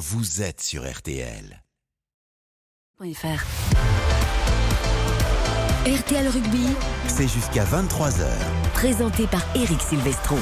vous êtes sur RTL. RTL Rugby, C'est jusqu'à 23h. présenté par Eric Silvestro.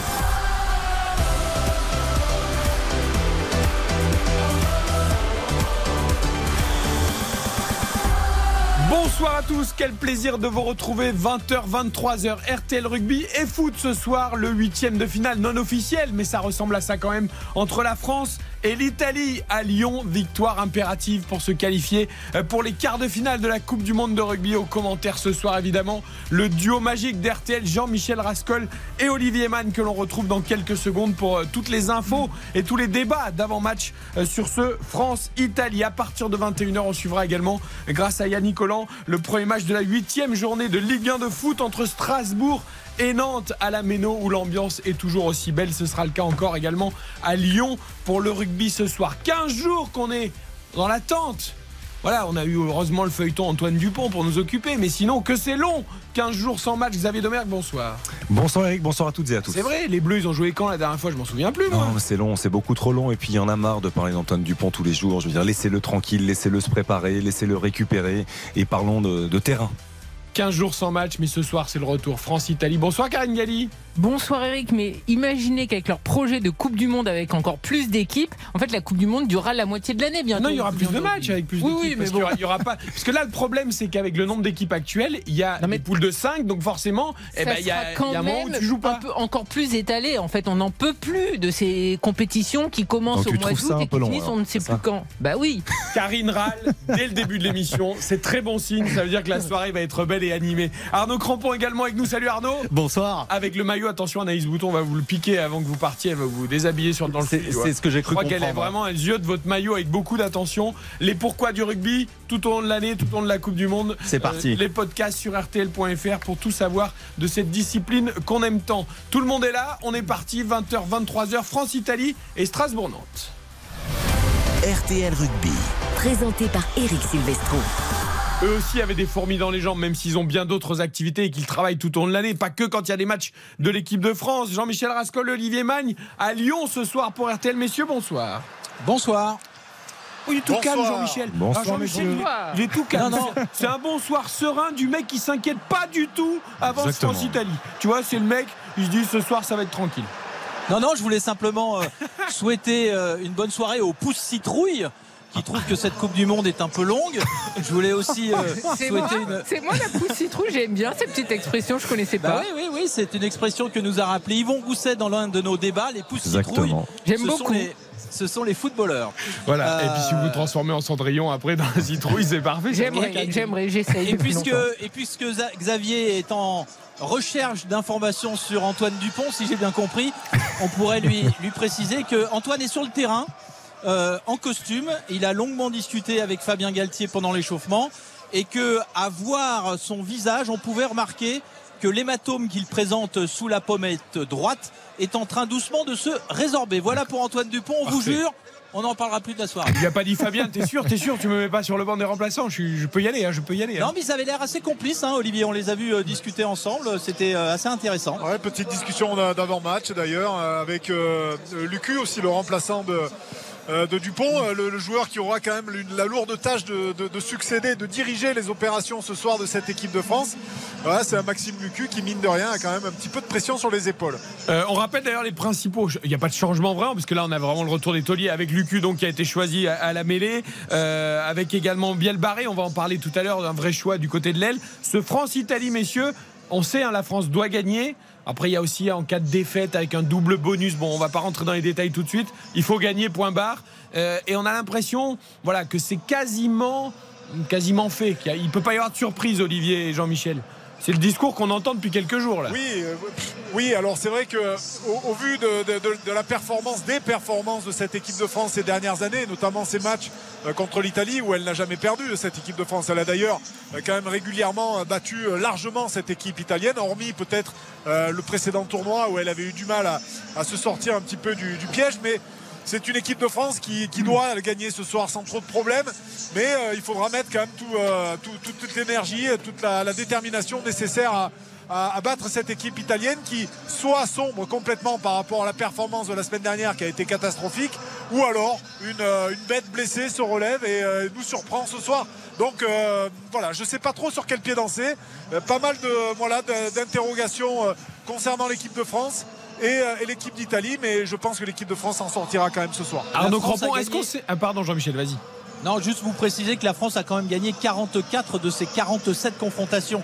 Bonsoir à tous, quel plaisir de vous retrouver 20h, 23h, RTL Rugby et foot ce soir, le huitième de finale non officiel, mais ça ressemble à ça quand même, entre la France et l'Italie à Lyon. Victoire impérative pour se qualifier euh, pour les quarts de finale de la Coupe du Monde de rugby. Au commentaire ce soir évidemment, le duo magique d'RTL, Jean-Michel Rascol et Olivier Mann que l'on retrouve dans quelques secondes pour euh, toutes les infos et tous les débats d'avant-match euh, sur ce France-Italie. À partir de 21h, on suivra également, grâce à Yannick Collant, le premier match de la huitième journée de Ligue 1 de foot entre Strasbourg et Nantes à la Méno où l'ambiance est toujours aussi belle. Ce sera le cas encore également à Lyon pour le rugby ce soir. 15 jours qu'on est dans l'attente. Voilà, on a eu heureusement le feuilleton Antoine Dupont pour nous occuper, mais sinon que c'est long. 15 jours sans match. Xavier Domergue, bonsoir. Bonsoir Eric, bonsoir à toutes et à tous. C'est vrai, les Bleus ils ont joué quand la dernière fois? Je m'en souviens plus. Moi. Non, c'est long, c'est beaucoup trop long et puis il y en a marre de parler d'Antoine Dupont tous les jours. Je veux dire, laissez-le tranquille, laissez-le se préparer, laissez-le récupérer et parlons de, de terrain. 15 jours sans match, mais ce soir c'est le retour France-Italie. Bonsoir Karine Galli. Bonsoir Eric, mais imaginez qu'avec leur projet de Coupe du Monde avec encore plus d'équipes, en fait la Coupe du Monde durera la moitié de l'année bientôt. Non, il y aura plus de matchs avec plus Oui, d'équipes. oui, mais parce bon. il y aura pas. Parce que là, le problème, c'est qu'avec le nombre d'équipes actuelles, il y a Non, mais- des poules de 5, donc forcément, eh ben, il y a, sera quand il y a un moment où même tu joues un pas. peu encore plus étalé. En fait, on n'en peut plus de ces compétitions qui commencent Donc au mois d'août et qui long, finissent alors, on ne sait plus ça quand. Bah oui. Karine râle dès le début de l'émission. C'est très bon signe. Ça veut dire que la soirée va être belle et animée. Arnaud Crampon également avec nous. Salut Arnaud. Bonsoir. Avec le maillot, attention, Anaïs Bouton va vous le piquer avant que vous partiez. Elle va vous déshabiller sur, dans le C'est studio. c'est ce que j'ai Je cru crois qu'elle est vraiment, elle ziote votre maillot avec beaucoup d'attention. Les pourquoi du rugby tout au long de l'année, tout au long de la Coupe du Monde. Euh, C'est parti. les podcasts sur RTL.fr pour tout savoir de cette discipline qu'on aime tant. Tout le monde est là. On est parti. 20h, 23h. France-Italie et Strasbourg-Nantes. RTL Rugby. Présenté par Eric Silvestro. Eux aussi avaient des fourmis dans les jambes, même s'ils ont bien d'autres activités et qu'ils travaillent tout au long de l'année, pas que quand il y a des matchs de l'équipe de France. Jean-Michel Rascol, Olivier Magne à Lyon ce soir pour RTL. Messieurs, bonsoir. Bonsoir. Oui, il est tout calme, Jean-Michel. Bonsoir, Ah, Jean-Michel, il est- tout calme. C'est un bonsoir serein du mec qui s'inquiète pas du tout avant. France-Italie. Tu vois, c'est le mec, il se dit ce soir ça va être tranquille. Non, non, je voulais simplement euh, souhaiter euh, une bonne soirée aux pousses citrouilles qui trouvent que cette Coupe du Monde est un peu longue. Je voulais aussi euh, C'est moi, souhaiter une. c'est moi la pousse citrouille. J'aime bien cette petite expression. Je connaissais Bah pas. oui, oui, oui, c'est une expression que nous a rappelé Yvon Gousset dans l'un de nos débats. Les pousses citrouilles, Exactement. J'aime ce sont beaucoup. les, ce sont les footballeurs. Voilà. Euh, Et puis si vous vous transformez en Cendrillon après dans la citrouille, c'est parfait. J'aimerais, j'aimerais, j'essaye. Et puisque, et Xavier est en recherche d'informations sur Antoine Dupont, si j'ai bien compris, on pourrait lui, lui préciser que Antoine est sur le terrain euh, en costume. Il a longuement discuté avec Fabien Galtier pendant l'échauffement et que à voir son visage, on pouvait remarquer que l'hématome qu'il présente sous la pommette droite est en train doucement de se résorber. Voilà pour Antoine Dupont, on vous jure, on n'en parlera plus de la soirée. Il a pas dit Fabien, t'es sûr, t'es sûr, tu me mets pas sur le banc des remplaçants. Je, peux y aller, hein, je peux y aller. hein. Non, mais ils avaient l'air assez complices, hein, Olivier. On les a vus euh, discuter ensemble. C'était euh, assez intéressant. Ouais, petite discussion d'a- d'avant-match d'ailleurs avec euh, Lucu aussi le remplaçant de, de Dupont, euh, le, joueur qui aura quand même la lourde tâche de, de- de succéder, de diriger les opérations ce soir de cette équipe de France. Voilà, c'est un Maxime Lucu qui mine de rien a quand même un petit peu de pression sur les épaules. Euh, on rappelle d'ailleurs les principaux. Il n'y a pas de changement vraiment, parce que là, on a vraiment le retour des tauliers avec Lucu, donc qui a été choisi à, la mêlée, euh, avec également Biel Barré. On va en parler tout à l'heure d'un vrai choix du côté de l'aile. Ce France-Italie, messieurs, on sait, hein, la France doit gagner. Après, il y a aussi en cas de défaite avec un double bonus. Bon, on va pas rentrer dans les détails tout de suite. Il faut gagner, point barre. Euh, et on a l'impression, voilà, que c'est quasiment, quasiment fait. Il peut pas y avoir de surprise, Olivier et Jean-Michel. C'est le discours qu'on entend depuis quelques jours là. Oui, euh, oui. Alors c'est vrai que au, au vu de, la performance, des performances de cette équipe de France ces dernières années, notamment ces matchs euh, contre l'Italie où elle n'a jamais perdu cette équipe de France. Elle a d'ailleurs euh, quand même régulièrement battu largement cette équipe italienne, hormis peut-être le précédent tournoi où elle avait eu du mal à, à se sortir un petit peu du, du piège, mais c'est une équipe de France qui, qui doit gagner ce soir sans trop de problèmes, mais euh, il faudra mettre quand même tout, euh, tout- toute, toute l'énergie, toute la, la détermination nécessaire à, à- à battre cette équipe italienne qui soit sombre complètement par rapport à la performance de la semaine dernière qui a été catastrophique, ou alors une, euh, une bête blessée se relève et nous surprend ce soir. Donc voilà, je ne sais pas trop sur quel pied danser. Pas mal de voilà d'interrogations concernant l'équipe de France. Et, euh, et l'équipe d'Italie, mais je pense que l'équipe de France en sortira quand même ce soir. Arnaud Crampon, est-ce qu'on sait. Ah, pardon, Jean-Michel, vas-y. Non, juste vous préciser que la France a quand même gagné 44 de ses 47 confrontations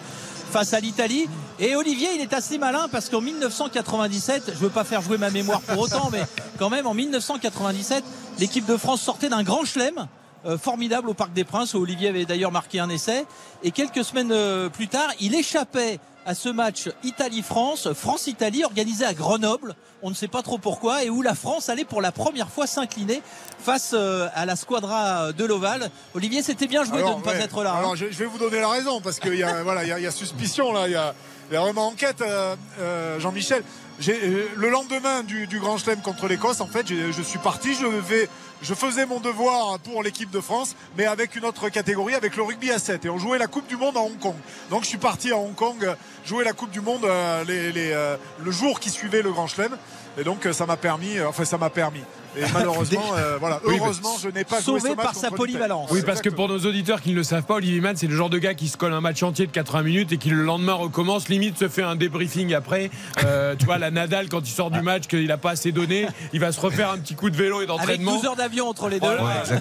face à l'Italie. Et Olivier, il est assez malin parce qu'en 1997, je veux pas faire jouer ma mémoire pour autant, mais quand même en 1997, l'équipe de France sortait d'un grand chelem. Euh, formidable au Parc des Princes où Olivier avait d'ailleurs marqué un essai et quelques semaines euh, plus tard il échappait à ce match Italie-France, France-Italie organisé à Grenoble, on ne sait pas trop pourquoi, et où la France allait pour la première fois s'incliner face euh, à la squadra de l'Oval. Olivier, c'était bien joué de ne pas être là. hein. alors, je, je vais vous donner la raison parce qu'il y a voilà il y a, y a suspicion là, il y a, il y a vraiment enquête, euh, euh, Jean-Michel. Euh, le lendemain du, du Grand Chelem contre l'Écosse, en fait, je suis parti, je vais, je faisais mon devoir pour l'équipe de France, mais avec une autre catégorie, avec le rugby à 7. Et on jouait la Coupe du Monde à Hong Kong. Donc je suis parti à Hong Kong jouer la Coupe du Monde euh, euh, le jour qui suivait le Grand Chelem. Et donc euh, ça m'a permis, enfin ça m'a permis. Et malheureusement, euh, voilà, Oui, heureusement, je n'ai pas joué ce Sauvé match par sa polyvalence. Oui, parce que pour nos auditeurs qui ne le savent pas, Olivier Mann, c'est le genre de gars qui se colle un match entier de 80 minutes et qui le lendemain recommence, limite se fait un débriefing après. Euh, tu vois, la Nadal, quand il sort du match, qu'il n'a pas assez donné, il va se refaire un petit coup de vélo et Avec d'entraînement. 12 heures d'avion entre les deux. Ouais.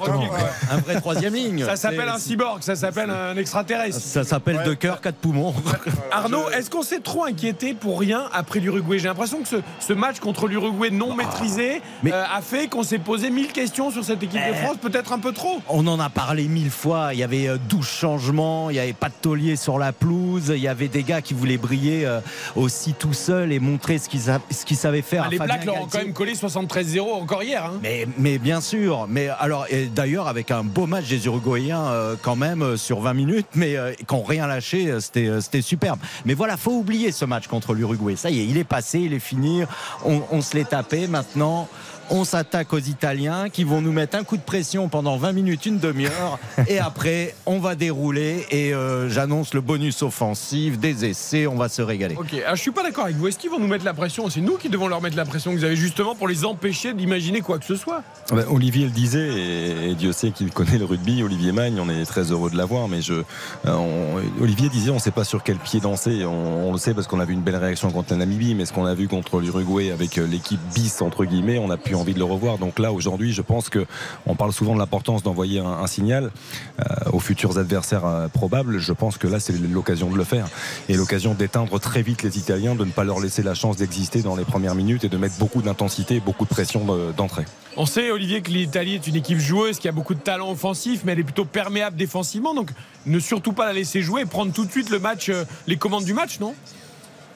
Un vrai troisième ligne. Ça s'appelle un cyborg, ça s'appelle un extraterrestre. Ça s'appelle Ouais. deux cœurs, quatre poumons. Arnaud, est-ce qu'on s'est trop inquiété pour rien après l'Uruguay? J'ai l'impression que ce, ce match contre l'Uruguay non maîtrisé Mais- euh, a fait qu'on s'est posé mille questions sur cette équipe de France, peut-être un peu trop. On en a parlé mille fois. Il y avait euh, 12 changements. Il n'y avait pas de taulier sur la pelouse. Il y avait des gars qui voulaient briller euh, aussi tout seuls et montrer ce qu'ils sa- ce qu'ils savaient faire. Ah, les Blacks leur ont quand même collé 73-0 encore hier. hein. Mais, mais bien sûr. Mais alors, et d'ailleurs, avec un beau match des Uruguayens euh, quand même euh, sur 20 minutes, mais euh, qui n'ont rien lâché, euh, c'était euh, c'était superbe. Mais voilà, faut oublier ce match contre l'Uruguay. Ça y est, il est passé, il est fini. On, on se l'est tapé. Maintenant. On s'attaque aux Italiens qui vont nous mettre un coup de pression pendant 20 minutes, une demi-heure. et après, on va dérouler. Et euh, j'annonce le bonus offensif, des essais. On va se régaler. Ok, alors je suis pas d'accord avec vous. Est-ce qu'ils vont nous mettre la pression? C'est nous qui devons leur mettre la pression que vous avez justement pour les empêcher d'imaginer quoi que ce soit. Ah ben, Olivier le disait, et, et Dieu sait qu'il connaît le rugby. Olivier Magne, on est très heureux de l'avoir, mais je, euh, on- Olivier disait, on ne sait pas sur quel pied danser. On, on le sait parce qu'on a vu une belle réaction contre la Namibie, mais ce qu'on a vu contre l'Uruguay avec euh, l'équipe bis entre guillemets, on n'a envie de le revoir. Donc là, aujourd'hui, je pense que on parle souvent de l'importance d'envoyer un, signal euh, aux futurs adversaires euh, probables. Je pense que là, c'est l'occasion de le faire et l'occasion d'éteindre très vite les Italiens, de ne pas leur laisser la chance d'exister dans les premières minutes et de mettre beaucoup d'intensité, beaucoup de pression de- d'entrée. On sait, Olivier, que l'Italie est une équipe joueuse qui a beaucoup de talent offensif, mais elle est plutôt perméable défensivement. Donc ne surtout pas la laisser jouer et prendre tout de suite le match, euh, les commandes du match, non?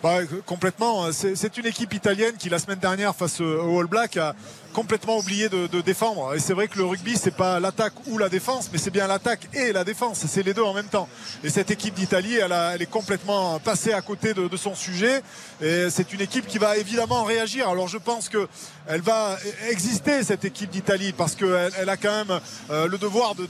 Bah, complètement. C'est c'est une équipe italienne qui la semaine dernière face au All Black a complètement oublié de, défendre. Et c'est vrai que le rugby c'est pas l'attaque ou la défense, mais c'est bien l'attaque et la défense. C'est les deux en même temps. Et cette équipe d'Italie, elle, est complètement passée à côté de, son sujet. Et c'est une équipe qui va évidemment réagir. Alors je pense que elle va exister cette équipe d'Italie parce qu'elle elle a quand même euh, le devoir de,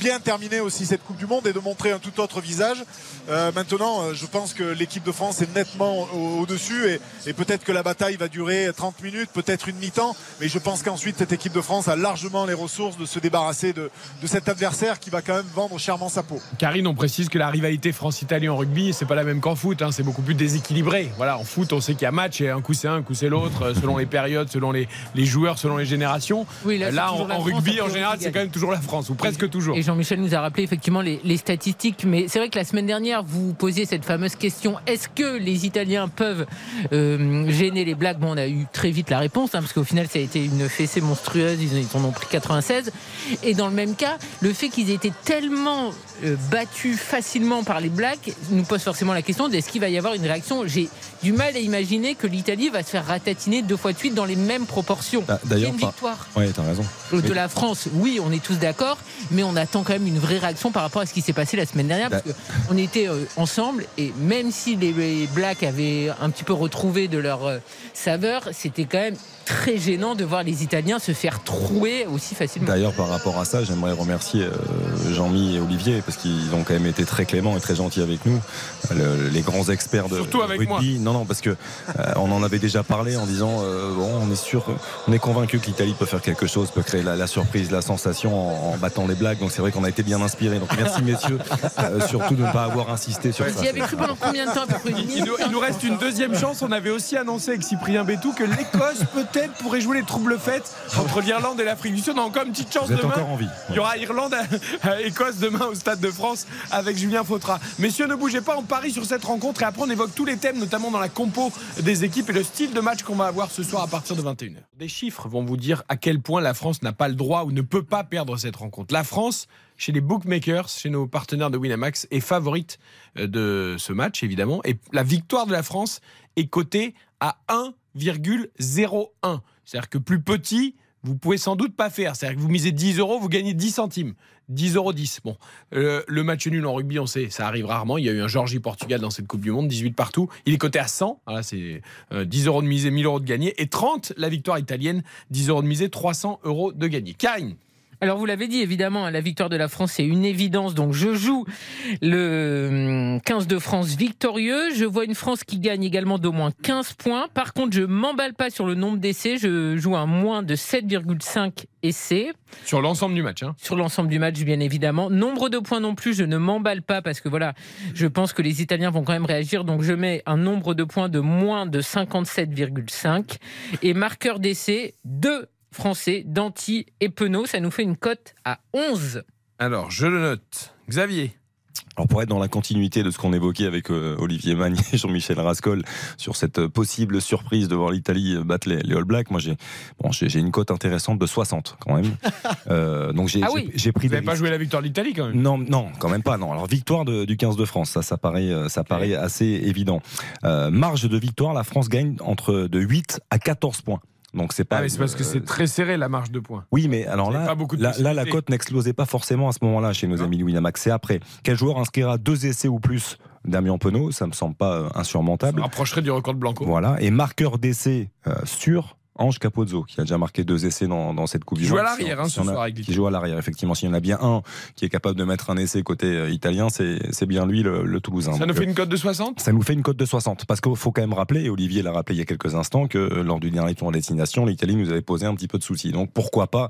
bien terminer aussi cette Coupe du Monde et de montrer un tout autre visage. Euh, maintenant, euh, je pense que l'équipe de France est nettement au- au-dessus et, peut-être que la bataille va durer 30 minutes, peut-être une mi-temps, mais pense qu'ensuite cette équipe de France a largement les ressources de se débarrasser de, de cet adversaire qui va quand même vendre chèrement sa peau. Karine, on précise que la rivalité France-Italie en rugby, c'est pas la même qu'en foot. hein, c'est beaucoup plus déséquilibré. Voilà, en foot, on sait qu'il y a match et un coup c'est un, un coup c'est l'autre, euh, selon les périodes, selon les, les joueurs, selon les générations. Oui, là, là en, rugby, en général, c'est quand même toujours la France, ou presque toujours. Et Jean-Michel nous a rappelé effectivement les, les statistiques, mais c'est vrai que la semaine dernière, vous posiez cette fameuse question est-ce que les Italiens peuvent euh, gêner les Blacks? Bon, on a eu très vite la réponse, hein, parce qu'au final, ça a été une fessée monstrueuse, ils, en ont pris 96. Et dans le même cas, le fait qu'ils aient été tellement euh, battus facilement par les Blacks nous pose forcément la question est-ce qu'il va y avoir une réaction J'ai du mal à imaginer que l'Italie va se faire ratatiner deux fois de suite dans les mêmes proportions. Ah, a D'ailleurs, une victoire ouais, t'as raison. de Oui. la France, oui, on est tous d'accord, mais on attend quand même une vraie réaction par rapport à ce qui s'est passé la semaine dernière, parce Bah. qu'on était euh, ensemble, et même si les, les Blacks avaient un petit peu retrouvé de leur euh, saveur. C'était quand même très gênant de voir les Italiens se faire trouer aussi facilement. D'ailleurs, par rapport à ça, j'aimerais remercier euh, Jean-Mi et Olivier parce qu'ils ont quand même été très cléments et très gentils avec nous, Le- les grands experts de Surtout avec rugby. Non, non, parce que euh, on en avait déjà parlé en disant euh, bon, on est sûr, on est convaincu que l'Italie peut faire quelque chose, peut créer la, la surprise, la sensation en, en battant les blagues. Donc c'est vrai qu'on a été bien inspirés. Donc merci messieurs, Euh, surtout de ne pas avoir insisté sur Ouais. ça. Vous y avez cru pendant combien de temps Il nous, il nous reste une deuxième chance. On avait aussi annoncé avec Cyprien Bétou que l'Écosse peut-être pourrait jouer les troubles fêtes entre l'Irlande et l'Afrique du Sud. On a encore une petite chance Vous êtes demain. encore en vie. Il y aura Irlande-Écosse demain au Stade de France avec Julien Fautra. Messieurs, ne bougez pas, on parie sur cette rencontre et après on évoque tous les thèmes, notamment dans la compo des équipes et le style de match qu'on va avoir ce soir à partir de 21h. Des chiffres vont vous dire à quel point la France n'a pas le droit ou ne peut pas perdre cette rencontre. La France, chez les bookmakers, chez nos partenaires de Winamax, est favorite euh, de ce match, évidemment. Et la victoire de la France est cotée à 1,01. C'est-à-dire que plus petit, vous pouvez sans doute pas faire. C'est-à-dire que vous misez 10 euros, vous gagnez 10 centimes. 10 euros 10. Bon, Euh, le match nul en rugby, on sait, ça arrive rarement. Il y a eu un Georgie-Portugal dans cette Coupe du Monde, 18 partout. Il est coté à 100. Voilà, c'est euh, 10 euros de misée, 1000 euros de gagné. Et 30, la victoire italienne, 10 euros de misée, 300 euros de gagné. Karine, Alors vous l'avez dit évidemment, hein, la victoire de la France c'est une évidence. Donc je joue le hum, 15 de France victorieux. Je vois une France qui gagne également d'au moins 15 points. Par contre, je m'emballe pas sur le nombre d'essais. Je joue un moins de 7,5 essais sur l'ensemble du match. Hein. sur l'ensemble du match, bien évidemment. Nombre de points non plus, je ne m'emballe pas parce que voilà, je pense que les Italiens vont quand même réagir. Donc je mets un nombre de points de moins de 57,5 et marqueur d'essai 2 Français, Danti et Penaud. Ça nous fait une cote à 11. Alors, je le note. Xavier. Alors pour être dans la continuité de ce qu'on évoquait avec euh, Olivier Magne et Jean-Michel Rascol sur cette euh, possible surprise de voir l'Italie euh, battre les, les All Blacks, moi j'ai bon, j'ai une cote intéressante de 60 quand même. Euh, donc j'ai Ah oui. pris Vous n'avez pas joué la victoire de l'Italie quand même Non, non, quand même pas. Non. Alors victoire de- du 15 de France, ça, ça paraît, ça paraît assez évident. Euh, marge de victoire, la France gagne entre de 8 à 14 points. Donc c'est pas. Ah, mais c'est parce que c'est très serré la marge de points. oui, mais alors là, là, là, la cote n'explosait pas forcément à ce moment-là chez nos Non. amis Winamax. C'est après. Quel joueur inscrira deux essais ou plus Damien Penaud? Ça me semble pas euh, Ça insurmontable. rapprocherait du record de Blanco. Voilà. Et marqueur d'essai euh, sûr. Ange Capozzo, qui a déjà marqué deux essais dans, dans cette Coupe Qui du joue Monde. à l'arrière, hein, Si ce soir avec Qui joue à l'arrière, effectivement. S'il y en a bien un qui est capable de mettre un essai côté euh, italien, c'est bien lui, le, le Toulousain. Ça Donc, nous fait une cote de 60 ça nous fait une cote de 60. Parce qu'il faut quand même rappeler, et Olivier l'a rappelé il y a quelques instants, que euh, lors du dernier tour en destination, l'Italie nous avait posé un petit peu de soucis. Donc pourquoi pas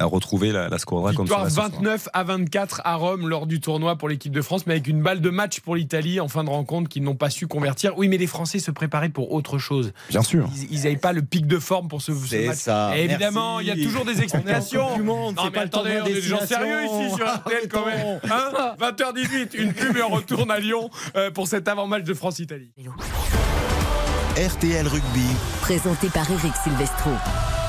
euh, retrouver la, la squadra comme ça Victoire là, ce soir. 29 à 24 à Rome lors du tournoi pour l'équipe de France, mais avec une balle de match pour l'Italie en fin de rencontre qu'ils n'ont pas su convertir. Oui, mais les Français se préparaient pour autre chose. Bien sûr. Ils n'avaient pas le pic de forme pour ce, ce C'est match. ça. Et évidemment, il y a toujours des explications. du monde, non, c'est mais pas le attendez, on est des gens sérieux ici sur RTL quand même. Hein 20h18, une pub et on retourne à Lyon euh, pour cet avant-match de France-Italie. RTL Rugby, Présenté par Eric Silvestro.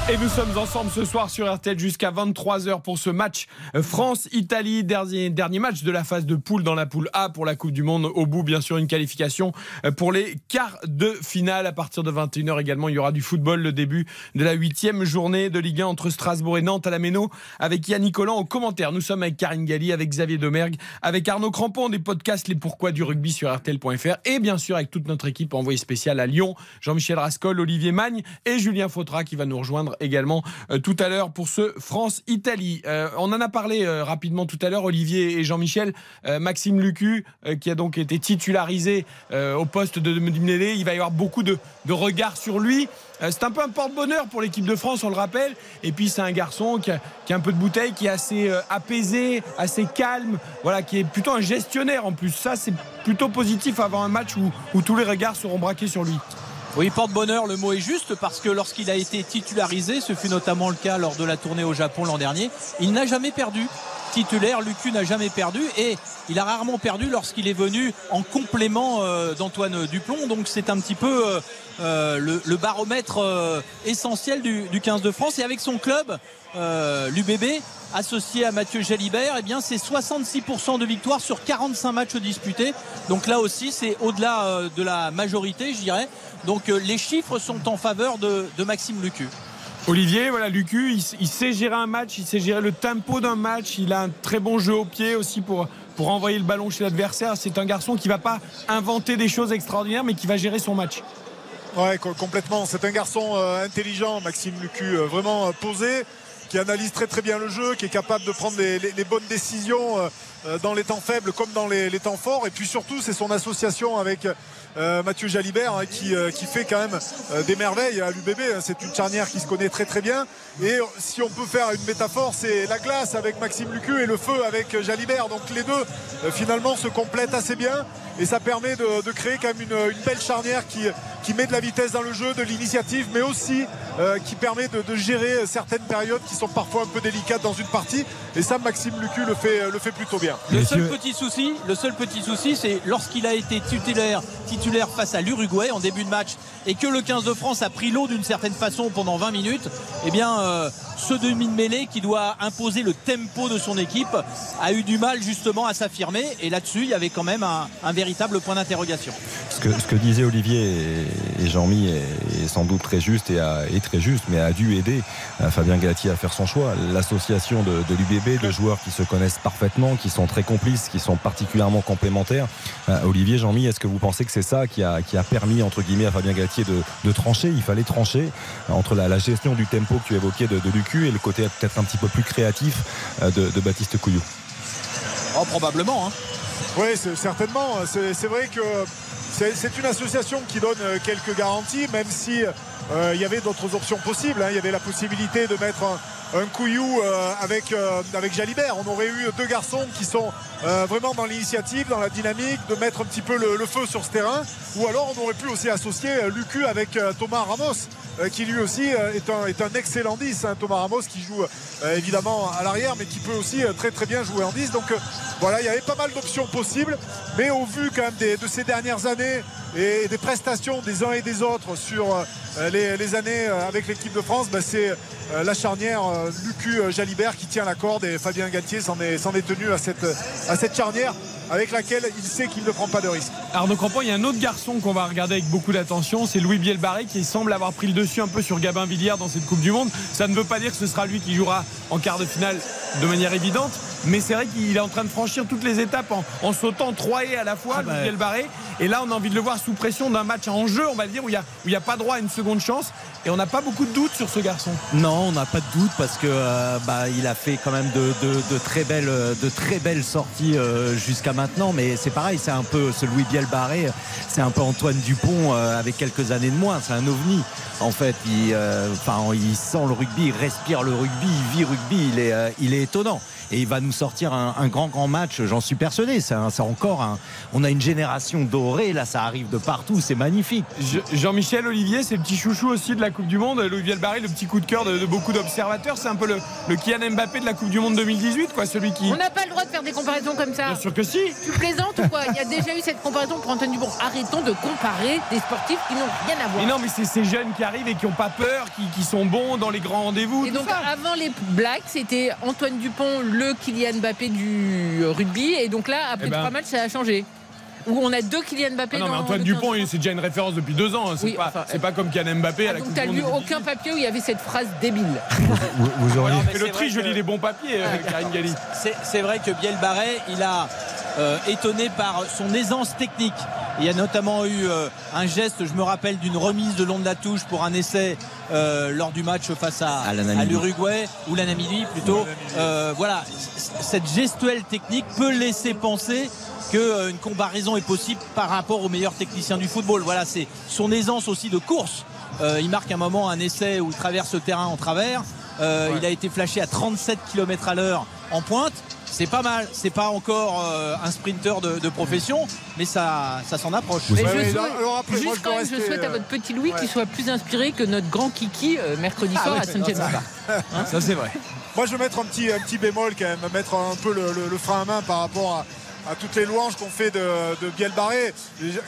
Et nous sommes ensemble ce soir sur RTL jusqu'à 23h pour ce match euh, France-Italie, dernier, dernier match de la phase de poule dans la poule A pour la Coupe du Monde. Au bout, bien sûr, une qualification euh, pour les quarts de finale. À partir de 21h également, il y aura du football, le début de la huitième journée de Ligue 1 entre Strasbourg et Nantes à la Méno avec Yannick Collant au commentaire. Nous sommes avec Karine Galli, avec Xavier Domergue, avec Arnaud Crampon des podcasts Les Pourquoi du rugby sur RTL.fr et bien sûr avec toute notre équipe envoyée spéciale à Lyon, Jean-Michel Rascol, Olivier Magne et Julien Fautra qui va nous rejoindre également euh, tout à l'heure pour ce France-Italie. Euh, on en a parlé euh, rapidement tout à l'heure, Olivier et Jean-Michel. Maxime Lucu, qui a donc été titularisé au poste de Dembélé, il va y avoir beaucoup de, regards sur lui. C'est un peu un porte-bonheur pour l'équipe de France, on le rappelle. Et puis c'est un garçon qui a, un peu de bouteille, qui est assez apaisé, assez calme, voilà, qui est plutôt un gestionnaire en plus. Ça, c'est plutôt positif avant un match où tous les regards seront braqués sur lui. Oui, porte-bonheur, le mot est juste parce que lorsqu'il a été titularisé, ce fut notamment le cas lors de la tournée au Japon l'an dernier, il n'a jamais perdu. Titulaire, Lucu n'a jamais perdu et il a rarement perdu lorsqu'il est venu en complément euh, d'Antoine Duplon. Donc c'est un petit peu euh, euh, le, baromètre essentiel du, du 15 de France. Et avec son club, l'UBB, associé à Mathieu Jalibert, eh bien c'est 66% de victoire sur 45 matchs disputés. Donc là aussi, c'est au-delà de la majorité, je dirais. Donc les chiffres sont en faveur de, de Maxime Lucu. Olivier, voilà, Lucu, il, sait gérer un match, il sait gérer le tempo d'un match, il a un très bon jeu au pied aussi pour, pour envoyer le ballon chez l'adversaire. C'est un garçon qui va pas inventer des choses extraordinaires, mais qui va gérer son match. Ouais, co- complètement. C'est un garçon euh, intelligent, Maxime Lucu, euh, vraiment euh, posé, qui analyse très très bien le jeu, qui est capable de prendre les, bonnes décisions euh, euh, dans les temps faibles comme dans les, temps forts. Et puis surtout, c'est son association avec euh, Mathieu Jalibert hein, qui, qui fait quand même des merveilles à l'UBB. C'est une charnière qui se connaît très très bien. Et si on peut faire une métaphore, c'est la glace avec Maxime Lucu et le feu avec Jalibert. Donc les deux finalement se complètent assez bien et ça permet de, créer quand même une, belle charnière qui, qui met de la vitesse dans le jeu, de l'initiative, mais aussi qui permet de gérer certaines périodes qui sont parfois un peu délicates dans une partie. Et ça, Maxime Lucu le fait, le fait plutôt bien. Le seul petit souci, le seul petit souci, c'est lorsqu'il a été titulaire, titulaire face à l'Uruguay en début de match et que le 15 de France a pris l'eau d'une certaine façon pendant 20 minutes, eh bien, euh, ce demi de mêlée qui doit imposer le tempo de son équipe a eu du mal justement à s'affirmer. Et là-dessus, il y avait quand même un, un véritable point d'interrogation. Ce que, ce que disait Olivier et, et Jean-Mi est, est sans doute très juste et, a- est très juste, mais a dû aider euh, Fabien Galtier à faire son choix. L'association de, de l'UBB, de joueurs qui se connaissent parfaitement, qui sont très complices, qui sont particulièrement complémentaires. Euh, Olivier, Jean-Mi, est-ce que vous pensez que c'est ça qui a, qui a permis, entre guillemets, à Fabien Galtier de, de trancher? Il fallait trancher entre la, la gestion du tempo que tu évoquais de, de Lucu et le côté peut-être un petit peu plus créatif euh, de, de Baptiste Couillou. Oh, probablement. hein. Oui, c'est- certainement. C'est c'est vrai que c'est une association qui donne euh, quelques garanties, même si euh, il y avait d'autres options possibles. hein. Il y avait la possibilité de mettre un couillou euh, avec, euh, avec Jalibert. On aurait eu deux garçons qui sont euh, vraiment dans l'initiative, dans la dynamique, de mettre un petit peu le, feu sur ce terrain. Ou alors on aurait pu aussi associer Lucu avec Thomas Ramos. qui lui aussi est un, excellent 10 hein. Thomas Ramos qui joue évidemment à l'arrière mais qui peut aussi très très bien jouer en 10 donc voilà il y avait pas mal d'options possibles mais au vu quand même de ces dernières années et des prestations des uns et des autres sur les, les années euh, avec l'équipe de France bah, c'est euh, la charnière euh, Lucu euh, Jalibert qui tient la corde et Fabien Galtier s'en est, tenu à cette, à cette charnière avec laquelle il sait qu'il ne prend pas de risque Arnaud Crampon, il y a un autre garçon qu'on va regarder avec beaucoup d'attention, c'est Louis Bielbarré qui semble avoir pris le dessus un peu sur Gabin Villière dans cette Coupe du Monde. Ça ne veut pas dire que ce sera lui qui jouera en quart de finale de manière évidente, mais c'est vrai qu'il est en train de franchir toutes les étapes en, en sautant trois et à la fois, Ah bah. Louis Bielbarré. Et là, on a envie de le voir sous pression d'un match en jeu, on va dire, où il n'y a, où il y a pas droit à une seconde chance. Et on n'a pas beaucoup de doutes sur ce garçon. Non, on n'a pas de doute parce que euh, bah, il a fait quand même de, de- de très belles, de très belles sorties euh, jusqu'à maintenant. Mais c'est pareil, c'est un peu ce Louis Bielbarré, c'est un peu Antoine Dupont euh, avec quelques années de moins. C'est un ovni. En fait, il, enfin, il sent le rugby, il respire le rugby, il vit rugby. Il est, il est étonnant. Et il va nous sortir un, un grand, grand match, j'en suis persuadé. C'est encore un. On a une génération dorée, là, ça arrive de partout, c'est magnifique. Je- Jean-Michel Olivier, c'est le petit chouchou aussi de la Coupe du Monde. Louis Bielbarré, le petit coup de cœur de, de beaucoup d'observateurs. C'est un peu le, le Kylian Mbappé de la Coupe du Monde 2018, quoi. Celui qui. On n'a pas le droit de faire des comparaisons comme ça. Bien sûr que si. Tu plaisantes ou quoi? Il y a déjà eu cette comparaison pour Antoine Dupont. Arrêtons de comparer des sportifs qui n'ont rien à voir. Mais non, mais c'est ces jeunes qui arrivent et qui n'ont pas peur, qui, qui sont bons dans les grands rendez-vous. Et tout donc ça. avant les blagues, c'était Antoine Dupont, le Kylian Mbappé du rugby. Et donc là, après Eh ben. trois matchs, ça a changé. Où on a deux Kylian Mbappé Ah non, dans mais Antoine Dupont, 15. il- c'est déjà une référence depuis deux ans. hein. C'est Oui, pas, enfin, c'est pas comme Kylian Mbappé à Ah, la donc t'as lu aucun papier où il y avait cette phrase débile. Vous, vous auriez. Non, mais Et c'est le tri, vrai je lis les bons papiers, euh, Karine Galli. C'est c'est vrai que Biel Barret, il a euh, étonné par son aisance technique. Il y a notamment eu euh, un geste, je me rappelle, d'une remise de long de la touche pour un essai euh, lors du match face à, À la Namibie. à l'Uruguay ou la Namibie plutôt. Euh, voilà, cette gestuelle technique peut laisser penser qu'une comparaison est possible par rapport aux meilleurs techniciens du football. Voilà, c'est son aisance aussi de course. Euh, il marque un moment un essai où il traverse le terrain en travers. Euh, Il a été flashé à 37 km à l'heure en pointe. C'est pas mal. C'est pas encore euh, un sprinter de, de profession, mais ça, ça s'en approche. Mais je ouais, souhaite- alors après, moi, juste quand même, je souhaite à euh, votre petit Louis ouais. qu'il soit plus inspiré que notre grand Kiki euh, mercredi soir ouais, à Saint James non, ça- c'est vrai. Moi, je vais mettre un petit, un petit bémol quand même, mettre un peu le, le- le frein à main par rapport à, à toutes les louanges qu'on fait de, de Biel Barré.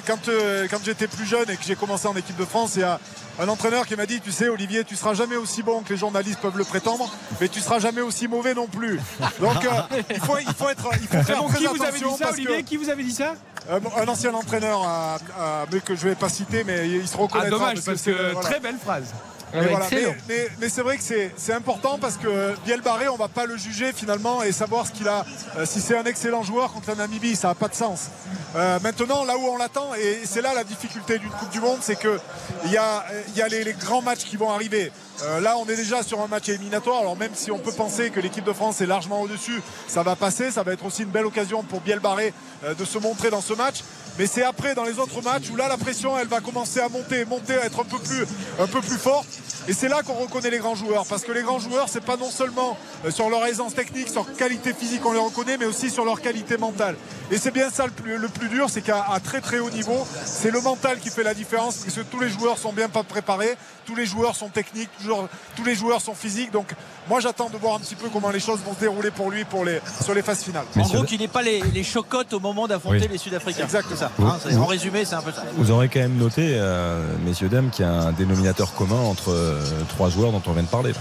Quand, euh, quand j'étais plus jeune et que j'ai commencé en équipe de France, il y a un entraîneur qui m'a dit Tu sais, Olivier, tu seras jamais aussi bon que les journalistes peuvent le prétendre, mais tu seras jamais aussi mauvais non plus. Donc, euh, il, faut, il faut être. Il faut C'est faire bon, très qui vous avez dit ça, que- Olivier? Qui vous avez dit ça? Euh, un ancien entraîneur, à- à- mais que je vais pas citer, mais il se Ah, reconnaîtra. dommage, parce que euh, voilà. très belle phrase. Ah Mais, ouais, voilà. excellent. Mais- mais- mais c'est vrai que c'est important parce que Biel Barré, on va pas le juger finalement et savoir ce qu'il a. euh, si c'est un excellent joueur contre la Namibie, ça n'a pas de sens. Euh, maintenant, là où on l'attend, et c'est là la difficulté d'une Coupe du Monde, c'est que il y a, y a les, les grands matchs qui vont arriver. Euh, là, on est déjà sur un match éliminatoire. Alors même si on peut penser que l'équipe de France est largement au-dessus, ça va passer. Ça va être aussi une belle occasion pour Biel Barré euh, de se montrer dans ce match. Mais c'est après, dans les autres matchs, où là, la pression, elle va commencer à monter, monter, à être un peu plus, un peu plus forte. Et c'est là qu'on reconnaît les grands joueurs. Parce que les grands joueurs, c'est pas non seulement euh, sur leur aisance technique, sur leur qualité physique, on les reconnaît, mais aussi sur leur qualité mentale. Et c'est bien ça le plus, le plus dur, c'est qu'à très très haut niveau, c'est le mental qui fait la différence. Parce que tous les joueurs sont bien pas préparés, tous les joueurs sont techniques, toujours, tous les joueurs sont physiques. Donc moi, j'attends de voir un petit peu comment les choses vont se dérouler pour lui pour les, sur les phases finales. En gros, qu'il n'ait pas les, les chocottes au moment d'affronter Oui. les Sud-Africains. Exact. C'est ça. Hein, en résumé, c'est un peu ça. Vous aurez quand même noté, euh, messieurs, dames, qu'il y a un dénominateur commun entre euh, trois joueurs dont on vient de parler.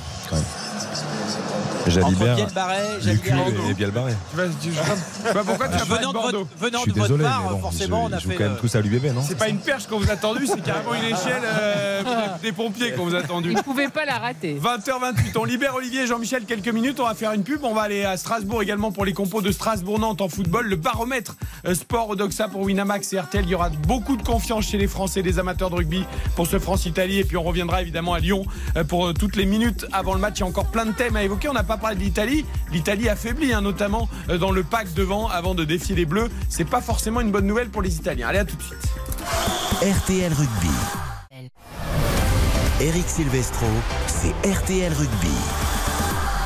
Jalibert, et Bielbarré. Tu vas- tu- je pas pourquoi tu Venant de votre, venant Je suis de votre désolé, part, bon, forcément, on a fait. quand même le- tous à l'UBB, non C'est pas une perche qu'on vous a attendu, c'est carrément une échelle euh, des, des pompiers qu'on vous a attendu. Il ne pouvait pas la rater. 20h28, on libère Olivier et Jean-Michel quelques minutes, on va faire une pub, on va aller à Strasbourg également pour les compos de Strasbourg-Nantes en football, le baromètre euh, sport Odoxa pour Winamax et RTL, il y aura beaucoup de confiance chez les Français, les amateurs de rugby pour ce France-Italie et puis on reviendra évidemment à Lyon euh, pour euh, toutes les minutes avant le match, il y a encore plein de thèmes à évoquer, on n'a pas parlé de l'Italie, l'Italie affaiblie hein, notamment euh, dans le pack devant avant de défier les Bleus, c'est pas forcément une bonne nouvelle pour les Italiens, allez à tout de suite. RTL Rugby. Eric Silvestro, c'est RTL Rugby.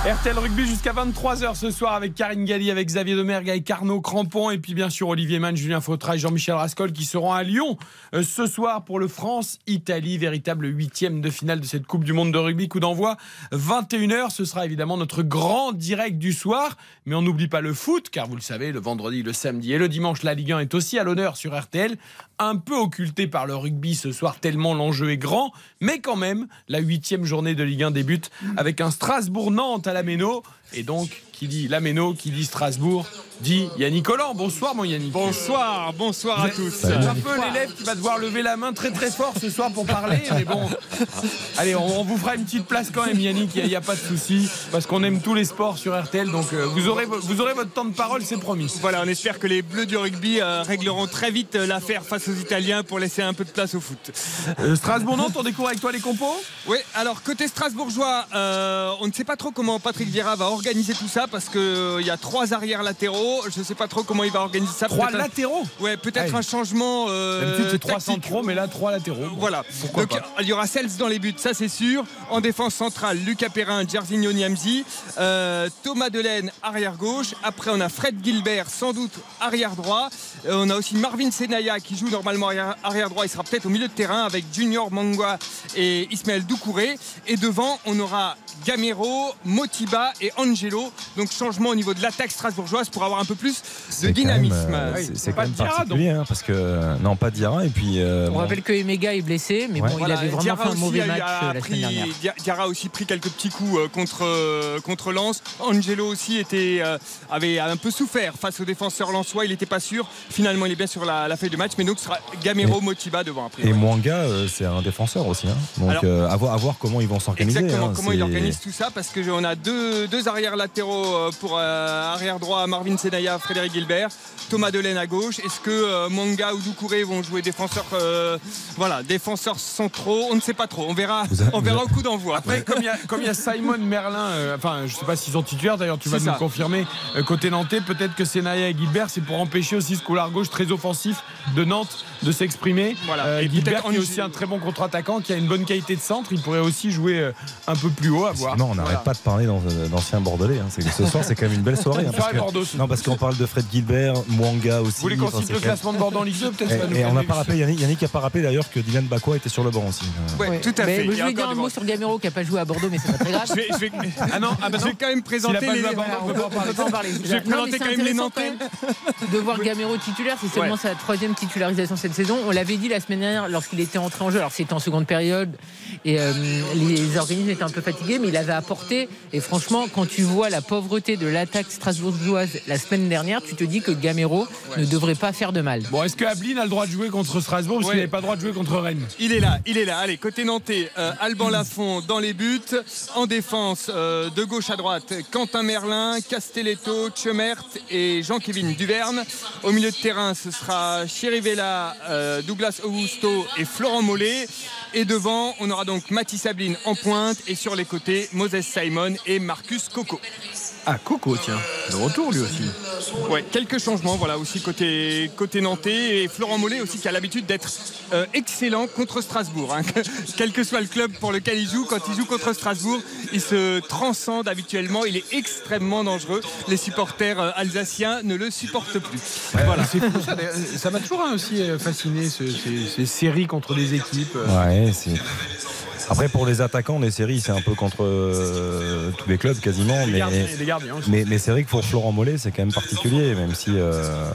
RTL Rugby jusqu'à 23h ce soir avec Karine Galli, avec Xavier Demergue, avec Carnot Crampon et puis bien sûr Olivier Mann, Julien Fautra et Jean-Michel Rascol qui seront à Lyon euh, ce soir pour le France-Italie, véritable huitième de finale de cette Coupe du Monde de rugby. Coup d'envoi 21h, ce sera évidemment notre grand direct du soir, mais on n'oublie pas le foot car vous le savez, le vendredi, le samedi et le dimanche, la Ligue 1 est aussi à l'honneur sur RTL, un peu occulté par le rugby ce soir tellement l'enjeu est grand, mais quand même la huitième journée de Ligue 1 débute avec un Strasbourg-Nantes à la Méno et donc qui dit la Méno, qui dit Strasbourg, dit Yannick Collant. Bonsoir mon Yannick. Bonsoir, bonsoir à tous. C'est un peu l'élève qui va devoir lever la main très très fort ce soir pour parler, mais bon. Allez, on, on vous fera une petite place quand même, Yannick, il n'y a, pas de souci, parce qu'on aime tous les sports sur RTL, donc euh, vous, aurez, vo- vous aurez votre temps de parole, c'est promis. Voilà, on espère que les Bleus du rugby euh, régleront très vite euh, l'affaire face aux Italiens pour laisser un peu de place au foot. Euh, Strasbourg-Nantes, on découvre avec toi les compos? Oui, alors côté strasbourgeois, euh, on ne sait pas trop comment Patrick Vieira va organiser tout ça parce qu'il y a trois arrières latéraux. Je ne sais pas trop comment il va organiser ça. Trois un- latéraux Ouais, peut-être un changement. euh, D'habitude, c'est trois centraux, mais là, trois latéraux. Bon, Voilà. Pourquoi Donc il y aura Sels dans les buts, ça c'est sûr. En défense centrale, Lucas Perrin, Jairzinho Niamzi, euh, Thomas Delaine arrière gauche. Après on a Fred Gilbert sans doute arrière droit. Euh, on a aussi Marvin Senaya qui joue normalement arrière, droit. Il sera peut-être au milieu de terrain avec Junior Mangua et Ismaël Doucouré. Et devant on aura Gamero, Motiba et Angelo. Donc changement au niveau de l'attaque strasbourgeoise pour avoir un peu plus de C'est quand dynamisme. même, euh, Oui, c'est- quand même Diarra, particulier, hein, parce que euh, non, pas Diarra. Et puis, euh, On bon, rappelle que Emega est blessé, mais Ouais. bon, il avait vraiment Diarra fait un aussi mauvais a- match a la pris- semaine dernière. Diarra a aussi pris quelques petits coups euh, contre, euh, contre Lens. Angelo aussi était, euh, avait un peu souffert face aux défenseurs lensois. Il n'était pas sûr. Finalement, il est bien sur la, la feuille de match. Mais donc, ce sera Gamero, Motiba devant après. et Mwanga, euh, c'est un défenseur aussi. hein. Donc, Alors- euh, à, voir, à voir comment ils vont s'organiser. Exactement, hein, comment il c'est- organise tout ça parce que on a deux, deux arrières latéraux euh, pour euh, arrière droit Marvin Senaya, Frédéric Gilbert, Thomas Delaine à gauche. Est-ce que euh, Manga ou Doucouré vont jouer défenseurs euh, voilà, défenseurs centraux? On ne sait pas trop. On verra, on verra au coup d'envoi. Après, comme il y a- comme il y, a Simon Merlin, euh, enfin, je sais pas s'ils sont titulaires d'ailleurs, tu vas nous ça. le confirmer. euh, côté nantais, peut-être que Senaya et Gilbert, c'est pour empêcher aussi ce couloir gauche très offensif de Nantes de s'exprimer. Voilà. Euh, Et Gilbert qui est aussi un très bon contre-attaquant, qui a une bonne qualité de centre, il pourrait aussi jouer euh, un peu plus haut à voir. Non, on n'arrête Voilà. pas de parler dans- d'anciens bordelais. hein. C'est que ce soir, c'est quand même une belle soirée. hein, parce que- non, parce qu'on parle de Fred Gilbert, Mwanga aussi. Vous voulez qu'on cite le classement de Bordeaux en Ligue 2 peut-être Et, et on n'a calmer pas rappelé, Yannick, Yannick a pas rappelé d'ailleurs que Dylan Bakwa était sur le banc aussi. Ouais, Ouais. tout à Mais fait. je a vais dire un mot sur Gamero qui n'a pas joué à Bordeaux, mais c'est pas très grave. Je vais, je vais- Ah non, ah bah je non. vais quand même a présenter les. on On. Je vais présenter quand même les de voir Gamero titulaire. C'est seulement sa troisième titularisation cette saison. On l'avait dit la semaine dernière lorsqu'il était entré en jeu. Alors c'était en seconde période et euh, les organismes étaient un peu fatigués, mais il avait apporté. Et franchement, quand tu vois la pauvre pauvreté de l'attaque strasbourgeoise la semaine dernière, tu te dis que Gamero ne devrait pas faire de mal. Bon, est-ce que Ablin a le droit de jouer contre Strasbourg parce Ouais. qu'il n'avait pas le droit de jouer contre Rennes Il est là, il est là. Allez, côté nantais, euh, Alban Lafont dans les buts. En défense, euh, de gauche à droite, Quentin Merlin, Castelletto, Chemert et Jean-Kévin Duverne. Au milieu de terrain, ce sera Chirivella, euh, Douglas Augusto et Florent Mollet. Et devant, on aura donc Mathis Sablin en pointe. Et sur les côtés, Moses Simon et Marcus Coco. Ah, Coco, tiens. De retour lui aussi. Ouais, quelques changements, voilà, aussi côté, côté nantais. Et Florent Mollet aussi qui a l'habitude d'être euh, excellent contre Strasbourg. hein. Quel que soit le club pour lequel il joue, quand il joue contre Strasbourg, il se transcende habituellement. Il est extrêmement dangereux. Les supporters euh, alsaciens ne le supportent plus. Voilà. C'est fou, ça, m'a toujours hein, aussi euh, fasciné, ce- ces, ces séries contre des équipes. euh. Ouais, c'est. Après, pour les attaquants, les séries, c'est un peu contre euh, tous les clubs quasiment. Les Mais, gardiens, les mais c'est vrai que pour Florent Mollet, c'est quand même particulier, même si. euh,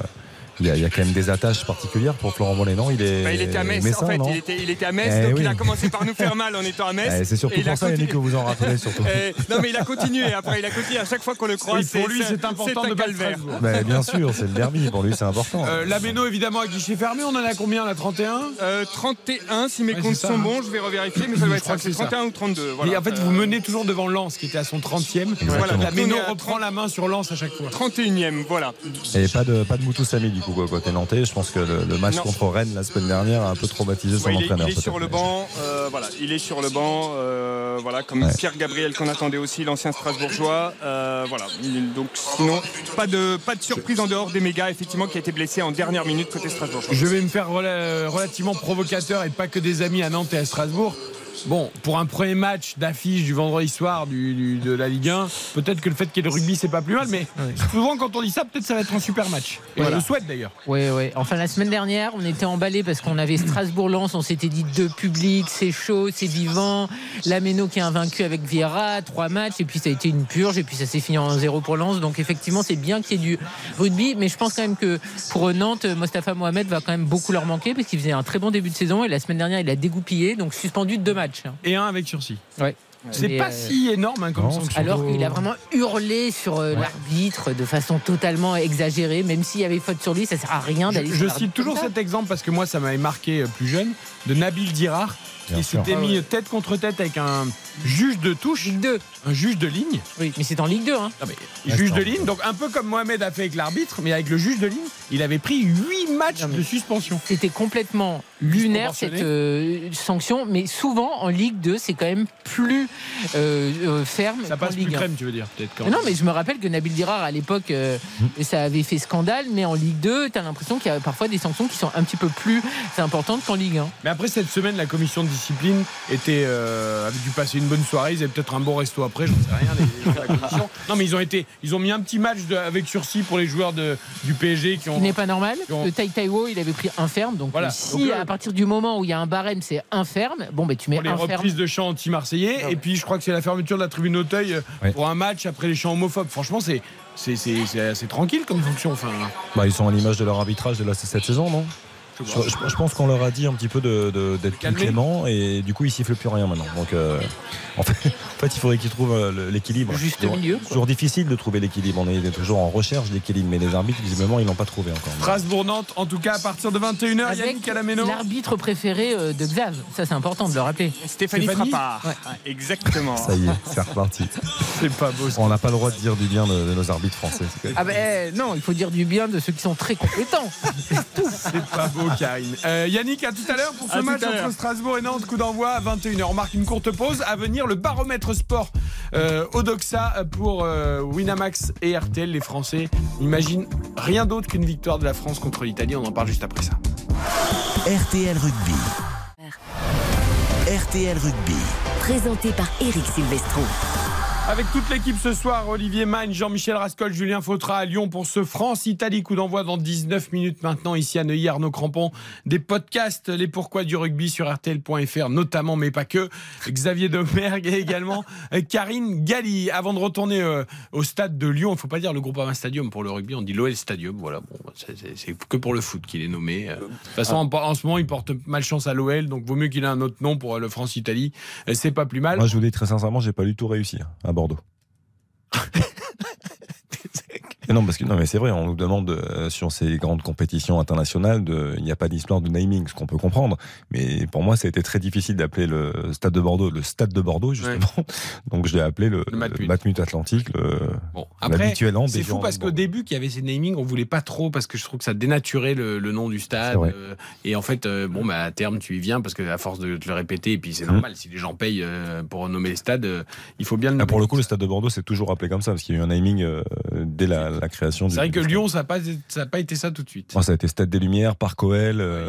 il y, a, il y a quand même des attaches particulières pour Florent Mollet, non? Il est Bah, il était à Metz, messin, en fait, non? il était, il était à Metz, Eh donc oui. il a commencé par nous faire mal en étant à Metz. Eh, C'est surtout Et il pour ça, continué. que vous en rappelez surtout. Eh, non mais il a continué après, il a continué à chaque fois qu'on le croise. Oui, pour lui, c'est important un de calvaire. Strasbourg. Bah, bien sûr, c'est le derby, pour lui c'est important. Euh, la Méno, évidemment, à guichet fermé, on en a combien là 31 Euh, 31, si mes Ouais, comptes ça, sont hein. bons, je vais revérifier, mais ça doit être crois ça. que C'est c'est ça. 31 ou 32. Voilà. Et en fait, Euh, vous menez toujours devant Lens, qui était à son 30e. Exactement. La à reprend la main sur Lens à chaque fois. 31e, voilà. Et pas de, pas de Moutou Samy côté nantais. Je pense que le, le match Non. contre Rennes la semaine dernière a un peu traumatisé son Ouais, il est, entraîneur. il est sur le banc, euh, voilà, il est sur le banc, euh, voilà, comme Ouais. Pierre Gabriel qu'on attendait aussi, l'ancien Strasbourgeois, euh, voilà. Il- Donc sinon, pas de pas de surprise en dehors des mégas, effectivement, qui a été blessé en dernière minute côté Strasbourgeois. Je vais me faire rela- relativement provocateur et pas que des amis à Nantes et à Strasbourg. Bon, pour un premier match d'affiche du vendredi soir du, du- de la Ligue 1, peut-être que le fait qu'il y ait le rugby, c'est pas plus mal, mais souvent quand on dit ça, peut-être ça va être un super match. Et Voilà. je le souhaite d'ailleurs. Ouais, ouais. Enfin, la semaine dernière, on était emballé parce qu'on avait Strasbourg-Lens. On s'était dit deux publics, c'est chaud, c'est vivant. La Méno qui est invaincu avec Vieira, trois matchs. Et puis, ça a été une purge. Et puis, ça s'est fini en 0 pour Lens. Donc, effectivement, c'est bien qu'il y ait du rugby. Mais je pense quand même que pour Nantes, Mostafa Mohamed va quand même beaucoup leur manquer parce qu'il faisait un très bon début de saison. Et la semaine dernière, il a dégoupillé. Donc, suspendu deux matchs. Hein. Et un avec sursis. Ouais. C'est pas euh, si énorme hein, comme non, sanction. Alors qu'il a vraiment hurlé sur euh, l'arbitre de façon totalement exagérée, même s'il y avait faute sur lui, ça sert à rien Je, d'aller. je cite toujours cet exemple parce que moi, ça m'avait marqué euh, plus jeune, de Nabil Dirar, Bien sûr. s'était Ah mis tête contre tête avec un juge de touche, Ligue 2. un juge de ligne. Oui, mais c'est en Ligue 2. Hein. Non, mais juge de ligne, donc un peu comme Mohamed a fait avec l'arbitre, mais avec le juge de ligne, il avait pris 8 matchs Non, de suspension. C'était complètement lunaire cette euh, sanction, mais souvent en Ligue 2, c'est quand même plus euh, euh, ferme Ça passe plus Ligue 1. crème, tu veux dire, peut-être. non, mais je me rappelle que Nabil Dirar, à l'époque, euh, ça avait fait scandale, mais en Ligue 2, tu as l'impression qu'il y a parfois des sanctions qui sont un petit peu plus importantes qu'en Ligue 1. Mais après cette semaine, la commission de discipline était, euh, avait dû passer une bonne soirée. Ils avaient peut-être un bon resto après, j'en sais rien. les- les gens de la commission. Non, mais ils ont été, ils ont mis un petit match de- avec sursis pour les joueurs de, du PSG qui Ce ont. qui n'est pas normal. ont- Le Tai Taiwo, il avait pris un ferme. Donc, Voilà. si Donc, à partir du moment où il y a un barème, c'est un ferme, bon, ben tu mets pour les un ferme. reprises de chants anti-marseillais. Ah ouais. Et puis, je crois que c'est la fermeture de la tribune Auteuil euh, Ouais. pour un match après les chants homophobes. Franchement, c'est. C'est c'est- c'est assez tranquille comme fonction. Enfin, Bah, ils sont à l'image de leur arbitrage de la, cette saison, non? Je, je- je pense qu'on leur a dit un petit peu de- de- d'être plus clément et du coup ils sifflent plus rien maintenant. Donc euh, en, fait, en fait, il faudrait qu'ils trouvent euh, l'équilibre. Juste Toujours- milieu, quoi. Toujours difficile de trouver l'équilibre. On est toujours en recherche d'équilibre, mais les arbitres visiblement ils l'ont pas trouvé encore. Strasbourg-Nantes, en tout cas, à partir de 21h, Avec Yannick Alameno. l'arbitre préféré euh, de Xav. Ça, c'est important de le rappeler. Stéphanie, Stéphanie Frappard. Ouais. Exactement. Ça y est, c'est reparti. C'est pas beau. ça. On n'a pas le droit de dire du bien de, de nos arbitres français. Ah ben non, il faut dire du bien de ceux qui sont très compétents. C'est pas beau, Karine. Euh, Yannick, à tout à l'heure pour ce À match entre. Strasbourg et Nantes. Coup d'envoi à 21h. On marque une courte pause. À venir, le baromètre sport euh, Odoxa pour euh, Winamax et RTL. Les Français n'imaginent rien d'autre qu'une victoire de la France contre l'Italie. On en parle juste après ça. RTL Rugby. RTL Rugby. Présenté par Eric Silvestro. Avec toute l'équipe ce soir, Olivier Magne, Jean-Michel Rascol, Julien Fautra à Lyon pour ce France-Italie. Coup d'envoi dans 19 minutes maintenant ici à Neuilly, Arnaud Crampon. Des podcasts, les pourquoi du rugby sur RTL.fr notamment, mais pas que. Xavier Domergue et également euh, Karine Galli. Avant de retourner euh, au stade de Lyon, il ne faut pas dire le Groupama Stadium pour le rugby, on dit l'OL Stadium. Voilà, bon, c'est- c'est que pour le foot qu'il est nommé. Euh, De toute façon, en, ce moment, il porte malchance à l'OL, donc vaut mieux qu'il ait un autre nom pour le France-Italie. C'est pas plus mal. Moi je vous dis très sincèrement, j'ai pas du tout réussi hein, Bordeaux. non, parce que non, mais c'est vrai, on nous demande euh, sur ces grandes compétitions internationales, il n'y a pas d'histoire de naming, ce qu'on peut comprendre. Mais pour moi, ça a été très difficile d'appeler le stade de Bordeaux le stade de Bordeaux, justement. Donc je l'ai appelé le, Le Matmut. Atlantique, le, Bon, après, l'habituel an c'est fou parce qu'au début, qu'il y avait ces namings, on voulait pas trop parce que je trouve que ça dénaturait le, le nom du stade. Euh, et en fait, euh, bon, bah, à terme, tu y viens parce que à force de te le répéter, et puis c'est Mhm. normal, si les gens payent pour nommer les stades, il faut bien le Ah, nommer. pour le coup, le stade de Bordeaux, c'est toujours appelé comme ça, parce qu'il y a eu un naming dès la, la création C'est du vrai que Lyon, ça n'a pas, ça a pas été ça tout de suite. Ça a été Stade des Lumières, Parc OL, euh,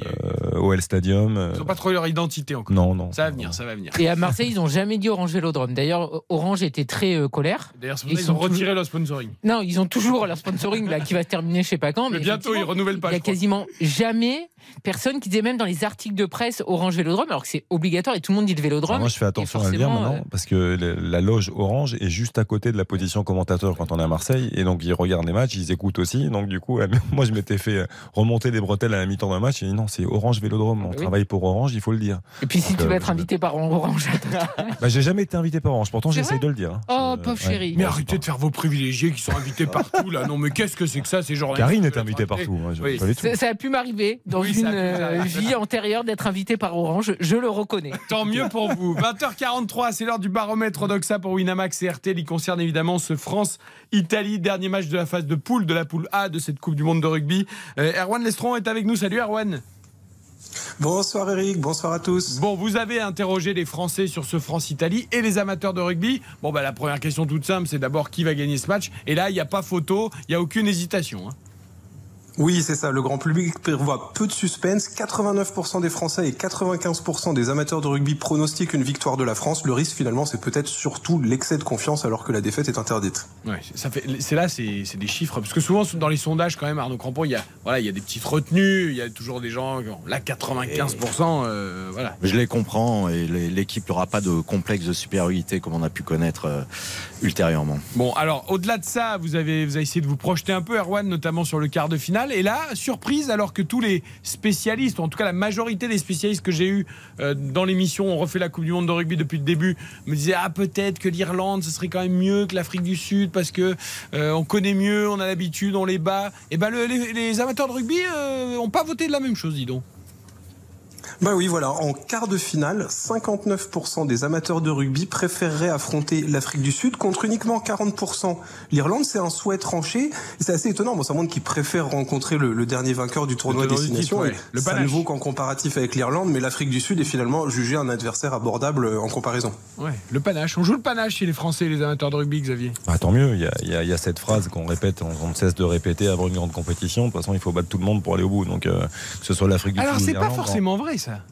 OL Stadium. euh, Ils n'ont pas trouvé leur identité encore. Non, non. Ça va venir, ça va venir. Et à Marseille, ils n'ont jamais dit Orange Vélodrome. D'ailleurs, Orange était très euh, colère. D'ailleurs, Ils ont retiré leur sponsoring. Non, ils ont toujours leur sponsoring là, qui va se terminer je sais pas quand. Mais bientôt, ils effectivement, renouvellent pas. Il y a quasiment jamais personne qui disait même dans les articles de presse Orange Vélodrome, alors que c'est obligatoire et tout le monde dit le Vélodrome. Alors moi, je fais attention à le dire maintenant, euh, parce que la loge Orange est juste à côté de la position commentateur quand on est à Marseille, et donc ils regardent les matchs, ils écoutent aussi. Donc du coup, moi, je m'étais fait remonter les bretelles à la mi-temps d'un match, et dit non, c'est Orange Vélodrome, on oui. travaille pour Orange, il faut le dire. Et puis si Donc, tu euh, vas être invité par Orange. Bah, j'ai jamais été invité par Orange, pourtant j'essaye de le dire. hein. Oh, Je- pauvre ouais. chérie. Mais arrêtez de faire vos privilégiés qui sont invités partout là. Non, mais qu'est-ce que c'est que ça C'est genre. Karine est invitée partout. moi, Oui. tout. Ça, ça a pu m'arriver dans Oui, une euh, vie antérieure d'être invité par Orange, je le reconnais. Tant mieux pour vous. 20h43, c'est l'heure du baromètre d'Oxa pour Winamax et RTL. Il concerne évidemment ce France-Italie, dernier match de la phase de poule, de la poule A de cette Coupe du Monde de rugby. Euh, Erwan Lestron est avec nous. Salut Erwan. Bonsoir Eric, bonsoir à tous. Bon, vous avez interrogé les Français sur ce France-Italie et les amateurs de rugby. Bon, bah, la première question toute simple, c'est d'abord qui va gagner ce match? Et là, il n'y a pas photo, il n'y a aucune hésitation. hein. Oui, c'est ça, le grand public prévoit peu de suspense. 89% des Français et 95% des amateurs de rugby pronostiquent une victoire de la France. Le risque finalement, c'est peut-être surtout l'excès de confiance alors que la défaite est interdite. Ouais, ça fait, c'est là, c'est c'est des chiffres. Parce que souvent, dans les sondages, quand même, Arnaud Crampon, il y a, voilà, il y a des petites retenues, il y a toujours des gens, là, 95%, euh, voilà. Je les comprends et l'équipe n'aura pas de complexe de supériorité comme on a pu connaître euh, ultérieurement. Bon, alors, au-delà de ça, vous avez, vous avez essayé de vous projeter un peu, Erwan, notamment sur le quart de finale. Et là, surprise, alors que tous les spécialistes, en tout cas la majorité des spécialistes que j'ai eus euh, dans l'émission, on refait la Coupe du Monde de rugby depuis le début, me disaient, ah, peut-être que l'Irlande, ce serait quand même mieux que l'Afrique du Sud, parce que euh, on connaît mieux, on a l'habitude, on les bat. Et ben, le- les, les amateurs de rugby n'ont pas voté de la même chose, dis donc. Bah oui, voilà, en quart de finale, 59% des amateurs de rugby préféreraient affronter l'Afrique du Sud contre uniquement 40% l'Irlande. C'est un souhait tranché. Et C'est assez étonnant. Bon, ça montre qu'ils préfèrent rencontrer le, le dernier vainqueur du tournoi Le destination. ouais. Le ça ne panache. vaut qu'en comparatif avec l'Irlande, mais l'Afrique du Sud est finalement jugé un adversaire abordable euh, en comparaison. Ouais, le panache. On joue le panache chez les Français et les amateurs de rugby, Xavier. Bah, tant mieux, il y a, il y a- il y a cette phrase qu'on répète, on, on ne cesse de répéter avant une grande compétition. De toute façon, il faut battre tout le monde pour aller au bout. Donc, euh, que ce soit l'Afrique du Alors, Sud ou c'est pas forcément vrai, ça.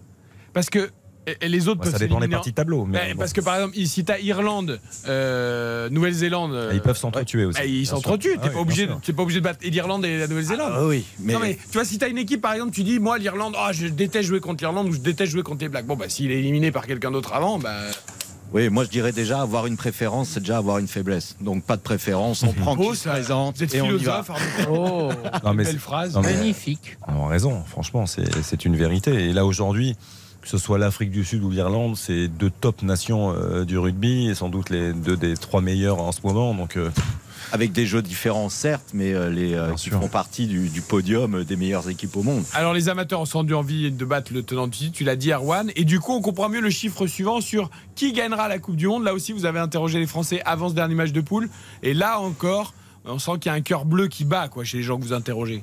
Parce que et- les autres bah, peuvent ça dépend des parties de tableau. Mais bon, Parce que par exemple, si t'as Irlande, euh, Nouvelle-Zélande, euh, ils peuvent s'entretuer aussi. eh, ils s'entretuent. Ah T'es oui, pas obligé, t'es pas obligé de battre l'Irlande et la Nouvelle-Zélande. Ah oui, mais, Non mais tu vois si t'as une équipe par exemple tu dis moi l'Irlande ah je déteste jouer contre l'Irlande ou je déteste jouer contre les Blacks bon bah s'il est éliminé par quelqu'un d'autre avant bah oui, moi je dirais déjà avoir une préférence, c'est déjà avoir une faiblesse. Donc pas de préférence, on prend beau, qui se ça. présente et on y va. Oh, Non, mais belle c'est- phrase non, mais- magnifique. On a raison, franchement, c'est c'est une vérité. Et là, aujourd'hui, que ce soit l'Afrique du Sud ou l'Irlande, c'est deux top nations euh, du rugby et sans doute les deux des trois meilleurs en ce moment. Donc, euh, Avec des jeux différents, certes, mais euh, les, euh, qui font partie du, du podium des meilleures équipes au monde. Alors les amateurs ont sans doute envie de battre le tenant du titre, tu l'as dit Erwan, et du coup on comprend mieux le chiffre suivant sur qui gagnera la Coupe du Monde. Là aussi vous avez interrogé les Français avant ce dernier match de poule, et là encore on sent qu'il y a un cœur bleu qui bat quoi chez les gens que vous interrogez.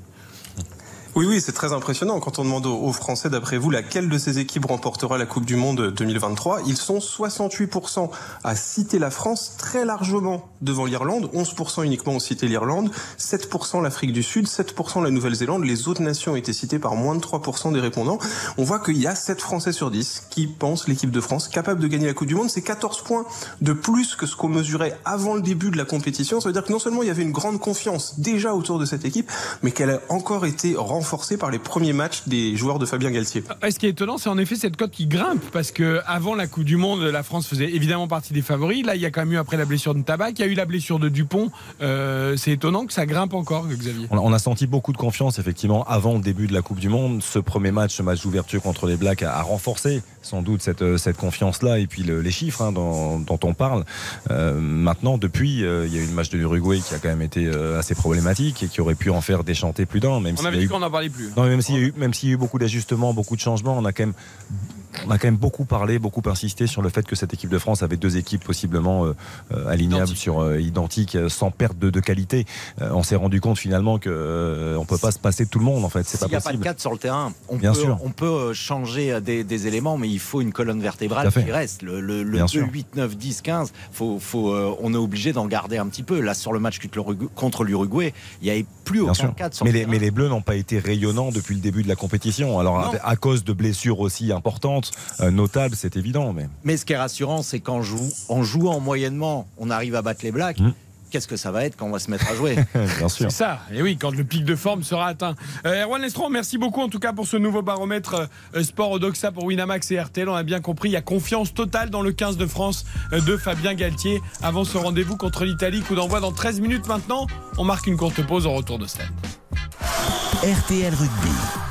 Oui, oui, c'est très impressionnant. Quand on demande aux Français, d'après vous, laquelle de ces équipes remportera la Coupe du Monde 2023, ils sont 68% à citer la France très largement devant l'Irlande, 11% uniquement ont cité l'Irlande, 7% l'Afrique du Sud, 7% la Nouvelle-Zélande. Les autres nations été citées par moins de 3% des répondants. On voit qu'il y a 7 Français sur 10 qui pensent l'équipe de France capable de gagner la Coupe du Monde. C'est 14 points de plus que ce qu'on mesurait avant le début de la compétition. Ça veut dire que non seulement il y avait une grande confiance déjà autour de cette équipe, mais qu'elle a encore été renforcée renforcée par les premiers matchs des joueurs de Fabien Galtier. Ce qui est étonnant, c'est en effet cette cote qui grimpe parce que avant la Coupe du Monde, la France faisait évidemment partie des favoris. Là, il y a quand même eu après la blessure de Tabac, il y a eu la blessure de Dupont. Euh, c'est étonnant que ça grimpe encore, Xavier. On a senti beaucoup de confiance effectivement avant le début de la Coupe du Monde. Ce premier match, ce match d'ouverture contre les Blacks a, renforcé sans doute cette, cette confiance-là et puis les chiffres hein, dont, on parle. Euh, maintenant, depuis, il y a eu le match de l'Uruguay qui a quand même été assez problématique et qui aurait pu en faire déchanter plus d'un. Même on avait dit qu'on plus. Non, même s'il même s'il y a eu beaucoup d'ajustements, beaucoup de changements, on a quand même on a quand même beaucoup parlé, beaucoup insisté sur le fait que cette équipe de France avait deux équipes possiblement euh, euh, alignables sur euh, identiques, sans perte de, qualité. on s'est rendu compte finalement que on peut pas se passer de tout le monde en fait. C'est pas possible. Il n'y a pas de 4 sur le terrain. On Bien peut, sûr. on peut changer des, éléments, mais il faut une colonne vertébrale qui reste. Le, le, 2, 8, 9, 10, 15. Faut, faut, on est obligé d'en garder un petit peu. Là, sur le match contre l'Uruguay, il n'y avait plus aucun 4 sur mais le les, terrain. Mais les Bleus n'ont pas été rayonnants depuis le début de la compétition. Alors à cause de blessures aussi importantes euh, notable, c'est évident. Mais... mais ce qui est rassurant, c'est qu'en en jouant moyennement, on arrive à battre les Blacks. Mmh. Qu'est-ce que ça va être quand on va se mettre à jouer Bien sûr. C'est ça. Et oui, quand le pic de forme sera atteint. Euh, Erwan Lestron, merci beaucoup en tout cas pour ce nouveau baromètre euh, sport Odoxa pour Winamax et RTL. On a bien compris, il y a confiance totale dans le 15 de France de Fabien Galtier avant ce rendez-vous contre l'Italie. Coup d'envoi dans 13 minutes maintenant. On marque une courte pause au retour de stade. RTL Rugby.